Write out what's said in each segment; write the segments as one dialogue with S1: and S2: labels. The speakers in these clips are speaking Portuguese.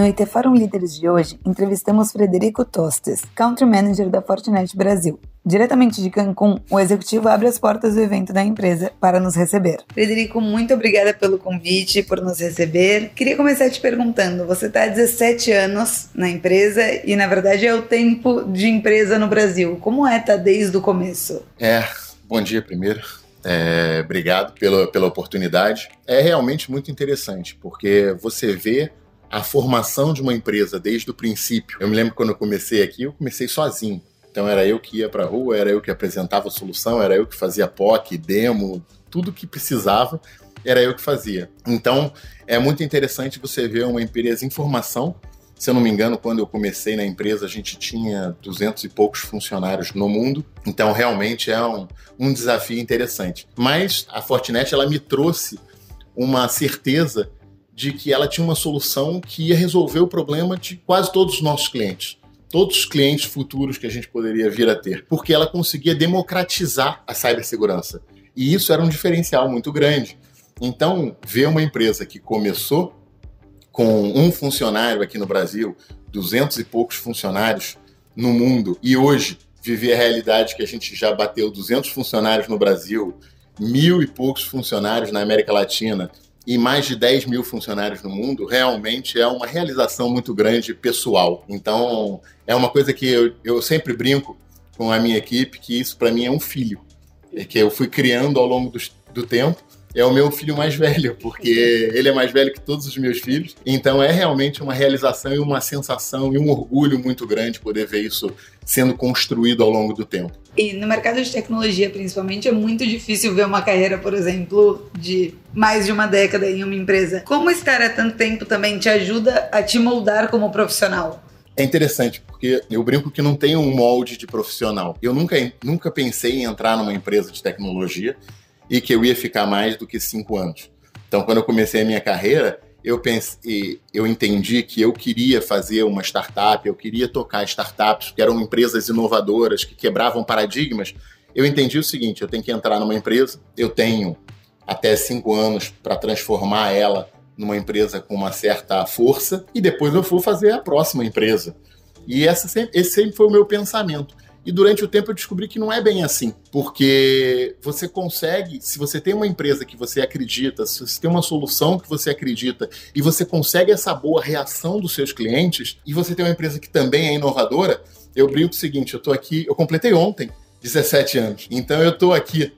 S1: No IT Forum Líderes de hoje, entrevistamos Frederico Tostes, Country Manager da Fortinet Brasil. Diretamente de Cancún, o executivo abre as portas do evento da empresa para nos receber. Frederico, muito obrigada pelo convite, por nos receber. Queria começar te perguntando: você está há 17 anos na empresa e, na verdade, é o tempo de empresa no Brasil. Como é estar tá desde o começo?
S2: É, bom dia primeiro. É, obrigado pela, pela oportunidade. É realmente muito interessante, porque você vê a formação de uma empresa desde o princípio. Eu me lembro quando eu comecei aqui, eu comecei sozinho. Então era eu que ia para a rua, era eu que apresentava a solução, era eu que fazia POC, demo, tudo que precisava, era eu que fazia. Então é muito interessante você ver uma empresa em formação. Se eu não me engano, quando eu comecei na empresa, a gente tinha 200 e poucos funcionários no mundo. Então realmente é um, um desafio interessante. Mas a Fortinet ela me trouxe uma certeza de que ela tinha uma solução que ia resolver o problema de quase todos os nossos clientes. Todos os clientes futuros que a gente poderia vir a ter, porque ela conseguia democratizar a cibersegurança. E isso era um diferencial muito grande. Então, ver uma empresa que começou com um funcionário aqui no Brasil, duzentos e poucos funcionários no mundo, e hoje viver a realidade que a gente já bateu 200 funcionários no Brasil, mil e poucos funcionários na América Latina, e mais de 10 mil funcionários no mundo, realmente é uma realização muito grande pessoal. Então, é uma coisa que eu, eu sempre brinco com a minha equipe, que isso para mim é um filho, que eu fui criando ao longo do, do tempo é o meu filho mais velho, porque ele é mais velho que todos os meus filhos. Então é realmente uma realização e uma sensação e um orgulho muito grande poder ver isso sendo construído ao longo do tempo.
S1: E no mercado de tecnologia, principalmente, é muito difícil ver uma carreira, por exemplo, de mais de uma década em uma empresa. Como estar há tanto tempo também te ajuda a te moldar como profissional?
S2: É interessante, porque eu brinco que não tem um molde de profissional. Eu nunca, nunca pensei em entrar numa empresa de tecnologia e que eu ia ficar mais do que cinco anos. Então, quando eu comecei a minha carreira, eu pensei, eu entendi que eu queria fazer uma startup, eu queria tocar startups que eram empresas inovadoras que quebravam paradigmas. Eu entendi o seguinte: eu tenho que entrar numa empresa, eu tenho até cinco anos para transformar ela numa empresa com uma certa força e depois eu vou fazer a próxima empresa. E essa, esse sempre foi o meu pensamento. E durante o tempo eu descobri que não é bem assim, porque você consegue, se você tem uma empresa que você acredita, se você tem uma solução que você acredita e você consegue essa boa reação dos seus clientes, e você tem uma empresa que também é inovadora, eu brinco o seguinte: eu estou aqui, eu completei ontem 17 anos, então eu estou aqui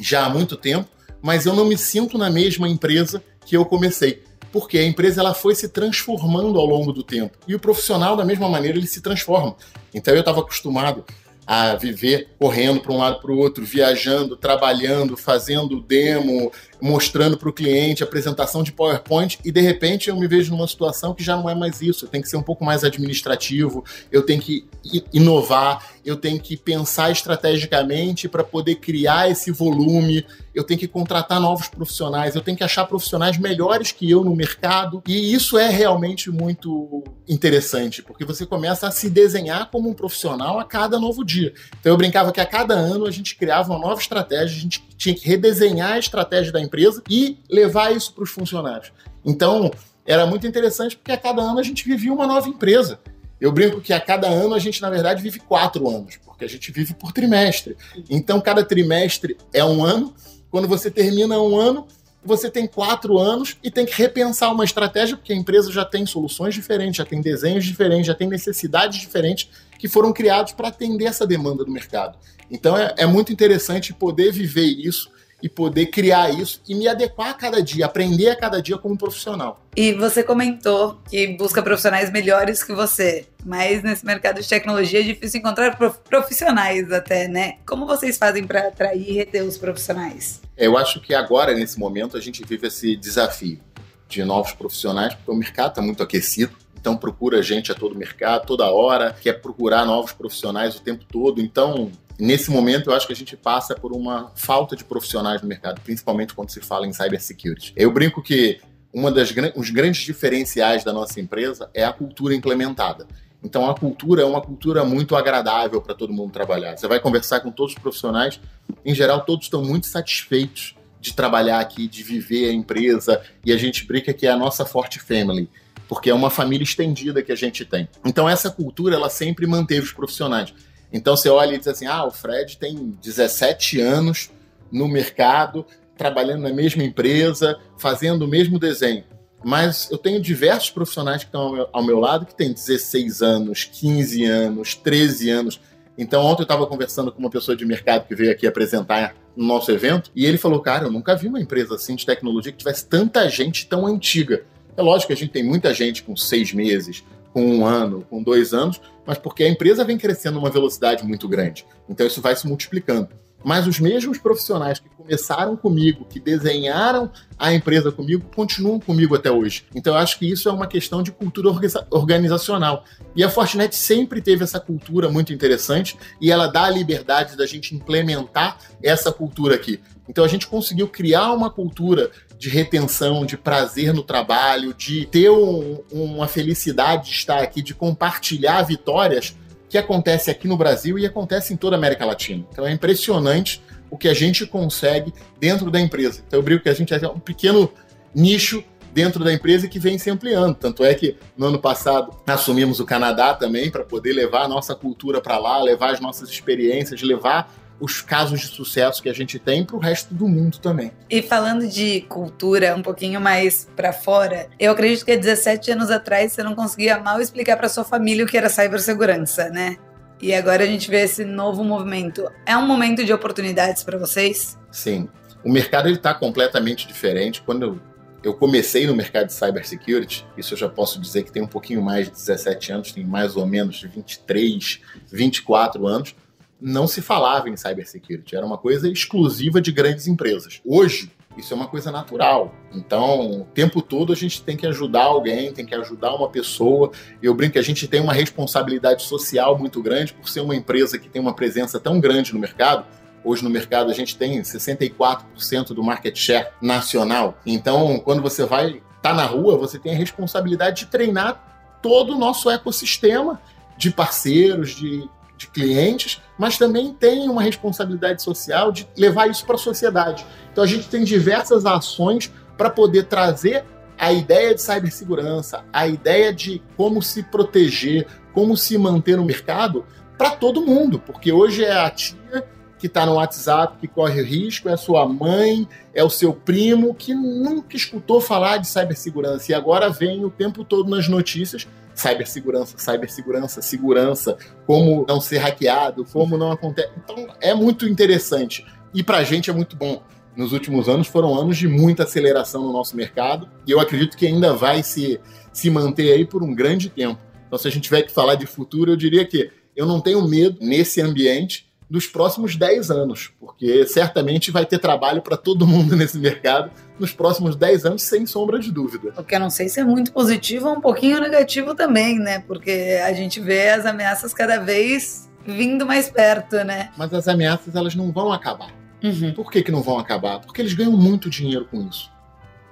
S2: já há muito tempo, mas eu não me sinto na mesma empresa que eu comecei porque a empresa ela foi se transformando ao longo do tempo. E o profissional, da mesma maneira, ele se transforma. Então eu estava acostumado a viver correndo para um lado para o outro, viajando, trabalhando, fazendo demo, mostrando para o cliente apresentação de PowerPoint e de repente eu me vejo numa situação que já não é mais isso. Eu tenho que ser um pouco mais administrativo, eu tenho que inovar, eu tenho que pensar estrategicamente para poder criar esse volume, eu tenho que contratar novos profissionais, eu tenho que achar profissionais melhores que eu no mercado. E isso é realmente muito interessante, porque você começa a se desenhar como um profissional a cada novo dia. Então eu brincava que a cada ano a gente criava uma nova estratégia, a gente tinha que redesenhar a estratégia da empresa e levar isso para os funcionários. Então, era muito interessante porque a cada ano a gente vivia uma nova empresa. Eu brinco que a cada ano a gente, na verdade, vive quatro anos, porque a gente vive por trimestre. Então, cada trimestre é um ano. Quando você termina um ano, você tem quatro anos e tem que repensar uma estratégia, porque a empresa já tem soluções diferentes, já tem desenhos diferentes, já tem necessidades diferentes que foram criados para atender essa demanda do mercado. Então é, é muito interessante poder viver isso e poder criar isso e me adequar a cada dia, aprender a cada dia como profissional.
S1: E você comentou que busca profissionais melhores que você, mas nesse mercado de tecnologia é difícil encontrar profissionais até, né? Como vocês fazem para atrair e reter os profissionais?
S2: Eu acho que agora, nesse momento, a gente vive esse desafio de novos profissionais, porque o mercado está muito aquecido. Então procura gente a todo mercado, toda hora, quer procurar novos profissionais o tempo todo. Então Nesse momento, eu acho que a gente passa por uma falta de profissionais no mercado, principalmente quando se fala em cybersecurity. Eu brinco que uma das os grandes diferenciais da nossa empresa é a cultura implementada. Então a cultura é uma cultura muito agradável para todo mundo trabalhar. Você vai conversar com todos os profissionais, em geral todos estão muito satisfeitos de trabalhar aqui, de viver a empresa, e a gente brinca que é a nossa Forte Family, porque é uma família estendida que a gente tem. Então essa cultura, ela sempre manteve os profissionais. Então você olha e diz assim: ah, o Fred tem 17 anos no mercado, trabalhando na mesma empresa, fazendo o mesmo desenho. Mas eu tenho diversos profissionais que estão ao meu, ao meu lado que têm 16 anos, 15 anos, 13 anos. Então, ontem eu estava conversando com uma pessoa de mercado que veio aqui apresentar no nosso evento, e ele falou: Cara, eu nunca vi uma empresa assim de tecnologia que tivesse tanta gente tão antiga. É lógico que a gente tem muita gente com seis meses, com um ano, com dois anos, mas porque a empresa vem crescendo numa velocidade muito grande. Então isso vai se multiplicando. Mas os mesmos profissionais que começaram comigo, que desenharam a empresa comigo, continuam comigo até hoje. Então eu acho que isso é uma questão de cultura organizacional. E a Fortinet sempre teve essa cultura muito interessante e ela dá a liberdade da gente implementar essa cultura aqui. Então a gente conseguiu criar uma cultura de retenção, de prazer no trabalho, de ter um, uma felicidade de estar aqui, de compartilhar vitórias que acontece aqui no Brasil e acontece em toda a América Latina. Então é impressionante o que a gente consegue dentro da empresa. Então eu brinco que a gente é um pequeno nicho dentro da empresa que vem se ampliando. Tanto é que no ano passado assumimos o Canadá também para poder levar a nossa cultura para lá, levar as nossas experiências, levar os casos de sucesso que a gente tem para o resto do mundo também.
S1: E falando de cultura um pouquinho mais para fora, eu acredito que há 17 anos atrás você não conseguia mal explicar para sua família o que era cibersegurança, né? E agora a gente vê esse novo movimento. É um momento de oportunidades para vocês?
S2: Sim. O mercado está completamente diferente. Quando eu, eu comecei no mercado de cybersecurity, isso eu já posso dizer que tem um pouquinho mais de 17 anos, tem mais ou menos de 23, 24 anos não se falava em cybersecurity, era uma coisa exclusiva de grandes empresas. Hoje, isso é uma coisa natural. Então, o tempo todo a gente tem que ajudar alguém, tem que ajudar uma pessoa. Eu brinco que a gente tem uma responsabilidade social muito grande por ser uma empresa que tem uma presença tão grande no mercado. Hoje no mercado a gente tem 64% do market share nacional. Então, quando você vai tá na rua, você tem a responsabilidade de treinar todo o nosso ecossistema de parceiros, de de clientes, mas também tem uma responsabilidade social de levar isso para a sociedade. Então a gente tem diversas ações para poder trazer a ideia de cibersegurança, a ideia de como se proteger, como se manter no mercado para todo mundo, porque hoje é a tia que está no WhatsApp que corre risco, é a sua mãe, é o seu primo que nunca escutou falar de cibersegurança e agora vem o tempo todo nas notícias cibersegurança, cibersegurança, segurança, como não ser hackeado, como não acontece. Então é muito interessante e para a gente é muito bom. Nos últimos anos foram anos de muita aceleração no nosso mercado e eu acredito que ainda vai se, se manter aí por um grande tempo. Então, se a gente tiver que falar de futuro, eu diria que eu não tenho medo nesse ambiente dos próximos 10 anos, porque certamente vai ter trabalho para todo mundo nesse mercado nos próximos 10 anos, sem sombra de dúvida.
S1: O que eu não sei se é muito positivo ou um pouquinho negativo também, né? Porque a gente vê as ameaças cada vez vindo mais perto, né?
S2: Mas as ameaças, elas não vão acabar.
S1: Uhum.
S2: Por que, que não vão acabar? Porque eles ganham muito dinheiro com isso.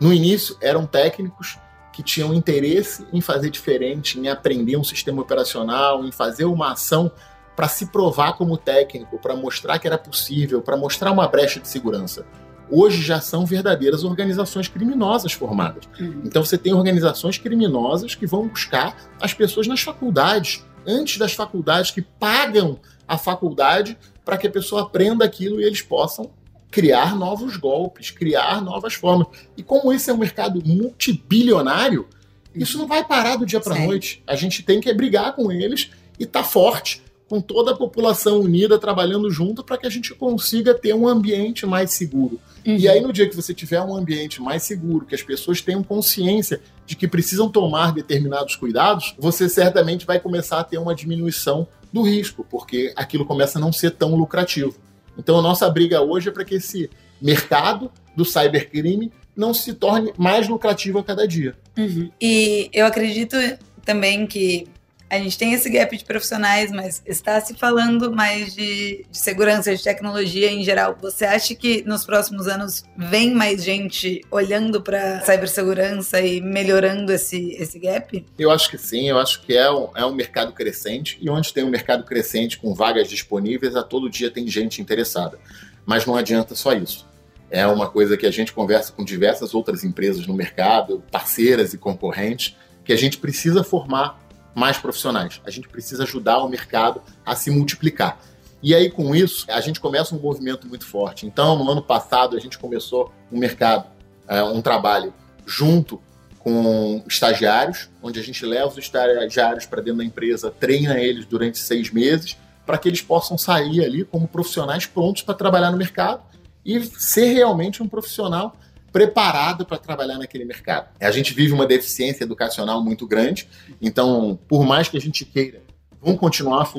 S2: No início, eram técnicos que tinham interesse em fazer diferente, em aprender um sistema operacional, em fazer uma ação para se provar como técnico, para mostrar que era possível, para mostrar uma brecha de segurança. Hoje já são verdadeiras organizações criminosas formadas.
S1: Uhum.
S2: Então você tem organizações criminosas que vão buscar as pessoas nas faculdades, antes das faculdades, que pagam a faculdade para que a pessoa aprenda aquilo e eles possam criar novos golpes, criar novas formas. E como esse é um mercado multibilionário, isso não vai parar do dia para a noite. A gente tem que brigar com eles e estar tá forte com toda a população unida trabalhando junto para que a gente consiga ter um ambiente mais seguro. Uhum. E aí, no dia que você tiver um ambiente mais seguro, que as pessoas tenham consciência de que precisam tomar determinados cuidados, você certamente vai começar a ter uma diminuição do risco, porque aquilo começa a não ser tão lucrativo. Então, a nossa briga hoje é para que esse mercado do cybercrime não se torne mais lucrativo a cada dia.
S1: Uhum. E eu acredito também que a gente tem esse gap de profissionais, mas está se falando mais de, de, segurança, de tecnologia em geral. Você acha que nos próximos anos vem mais gente olhando para cibersegurança e melhorando esse, esse gap?
S2: Eu acho que sim, eu acho que é um, é um mercado crescente e onde tem um mercado crescente com vagas disponíveis, a todo dia tem gente interessada. Mas não adianta só isso. é uma coisa que a gente conversa com diversas outras empresas no mercado, parceiras e concorrentes, que a gente precisa formar mais profissionais. A gente precisa ajudar o mercado a se multiplicar. E aí, com isso, a gente começa um movimento muito forte. Então, no ano passado, a gente começou um mercado, é, um trabalho junto com estagiários, onde a gente leva os estagiários para dentro da empresa, treina eles durante seis meses, para que eles possam sair ali como profissionais prontos para trabalhar no mercado e ser realmente um profissional preparado para trabalhar naquele mercado. A gente vive uma deficiência educacional muito grande, então, por mais que a gente queira, vão continuar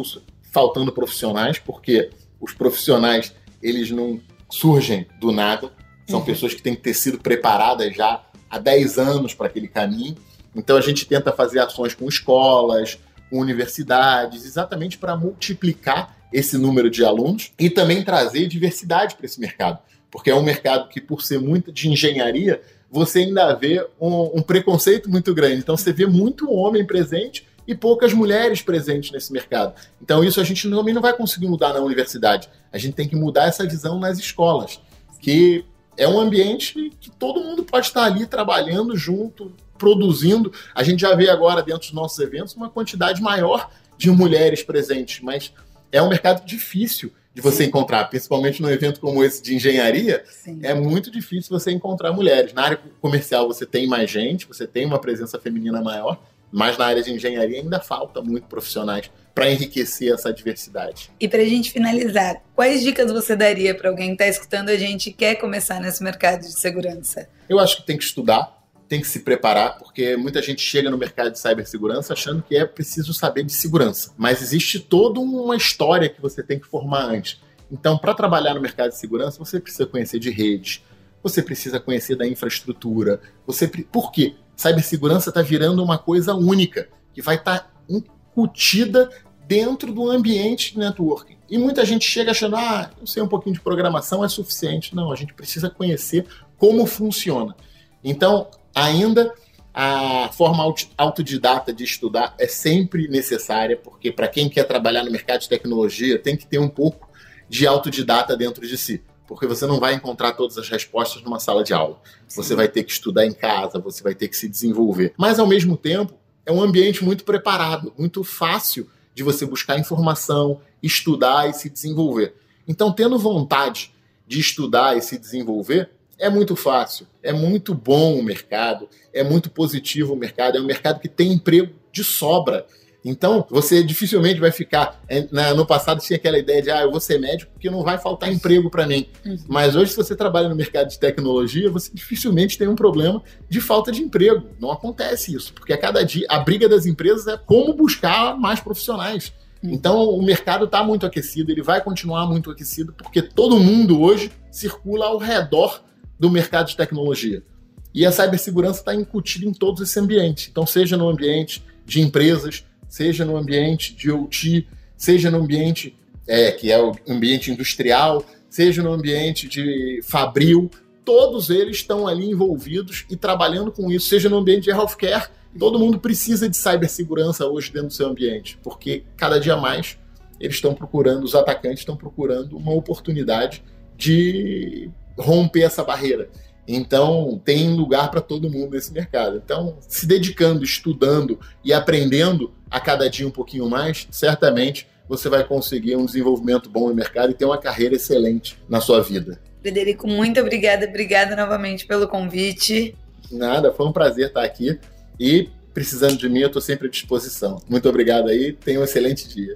S2: faltando profissionais, porque os profissionais, eles não surgem do nada, são uhum. pessoas que têm que ter sido preparadas já há 10 anos para aquele caminho. Então, a gente tenta fazer ações com escolas, com universidades, exatamente para multiplicar esse número de alunos e também trazer diversidade para esse mercado. Porque é um mercado que, por ser muito de engenharia, você ainda vê um, um preconceito muito grande. Então, você vê muito homem presente e poucas mulheres presentes nesse mercado. Então, isso a gente também não vai conseguir mudar na universidade. A gente tem que mudar essa visão nas escolas, que é um ambiente que todo mundo pode estar ali trabalhando junto, produzindo. A gente já vê agora, dentro dos nossos eventos, uma quantidade maior de mulheres presentes, mas é um mercado difícil de você Sim. encontrar, principalmente num evento como esse de engenharia, Sim. é muito difícil você encontrar mulheres. Na área comercial você tem mais gente, você tem uma presença feminina maior, mas na área de engenharia ainda falta muito profissionais para enriquecer essa diversidade.
S1: E para a gente finalizar, quais dicas você daria para alguém que está escutando a gente e quer começar nesse mercado de segurança?
S2: Eu acho que tem que estudar, tem que se preparar, porque muita gente chega no mercado de cibersegurança achando que é preciso saber de segurança. Mas existe toda uma história que você tem que formar antes. Então, para trabalhar no mercado de segurança, você precisa conhecer de redes, você precisa conhecer da infraestrutura. Você Por quê? Cibersegurança está virando uma coisa única, que vai estar tá incutida dentro do ambiente de networking. E muita gente chega achando, ah, eu sei um pouquinho de programação, é suficiente. Não, a gente precisa conhecer como funciona. Então, ainda a forma autodidata de estudar é sempre necessária, porque para quem quer trabalhar no mercado de tecnologia, tem que ter um pouco de autodidata dentro de si. Porque você não vai encontrar todas as respostas numa sala de aula. Sim. Você vai ter que estudar em casa, você vai ter que se desenvolver. Mas, ao mesmo tempo, é um ambiente muito preparado, muito fácil de você buscar informação, estudar e se desenvolver. Então, tendo vontade de estudar e se desenvolver, é muito fácil, é muito bom o mercado, é muito positivo o mercado, é um mercado que tem emprego de sobra. Então, você dificilmente vai ficar. É, no passado tinha aquela ideia de, ah, eu vou ser médico porque não vai faltar emprego para mim. Uhum. Mas hoje, se você trabalha no mercado de tecnologia, você dificilmente tem um problema de falta de emprego. Não acontece isso, porque a cada dia a briga das empresas é como buscar mais profissionais. Uhum. Então, o mercado está muito aquecido, ele vai continuar muito aquecido, porque todo mundo hoje circula ao redor do mercado de tecnologia. E a cibersegurança está incutida em todos esse ambiente. Então, seja no ambiente de empresas, seja no ambiente de OT, seja no ambiente é, que é o ambiente industrial, seja no ambiente de fabril, todos eles estão ali envolvidos e trabalhando com isso, seja no ambiente de healthcare. Todo mundo precisa de cibersegurança hoje dentro do seu ambiente, porque cada dia mais eles estão procurando, os atacantes estão procurando uma oportunidade de romper essa barreira. Então, tem lugar para todo mundo nesse mercado. Então, se dedicando, estudando e aprendendo a cada dia um pouquinho mais, certamente você vai conseguir um desenvolvimento bom no mercado e ter uma carreira excelente na sua vida.
S1: Frederico, muito obrigada. Obrigada novamente pelo convite.
S2: Nada, foi um prazer estar aqui. E precisando de mim, eu estou sempre à disposição. Muito obrigado aí. Tenha um excelente dia.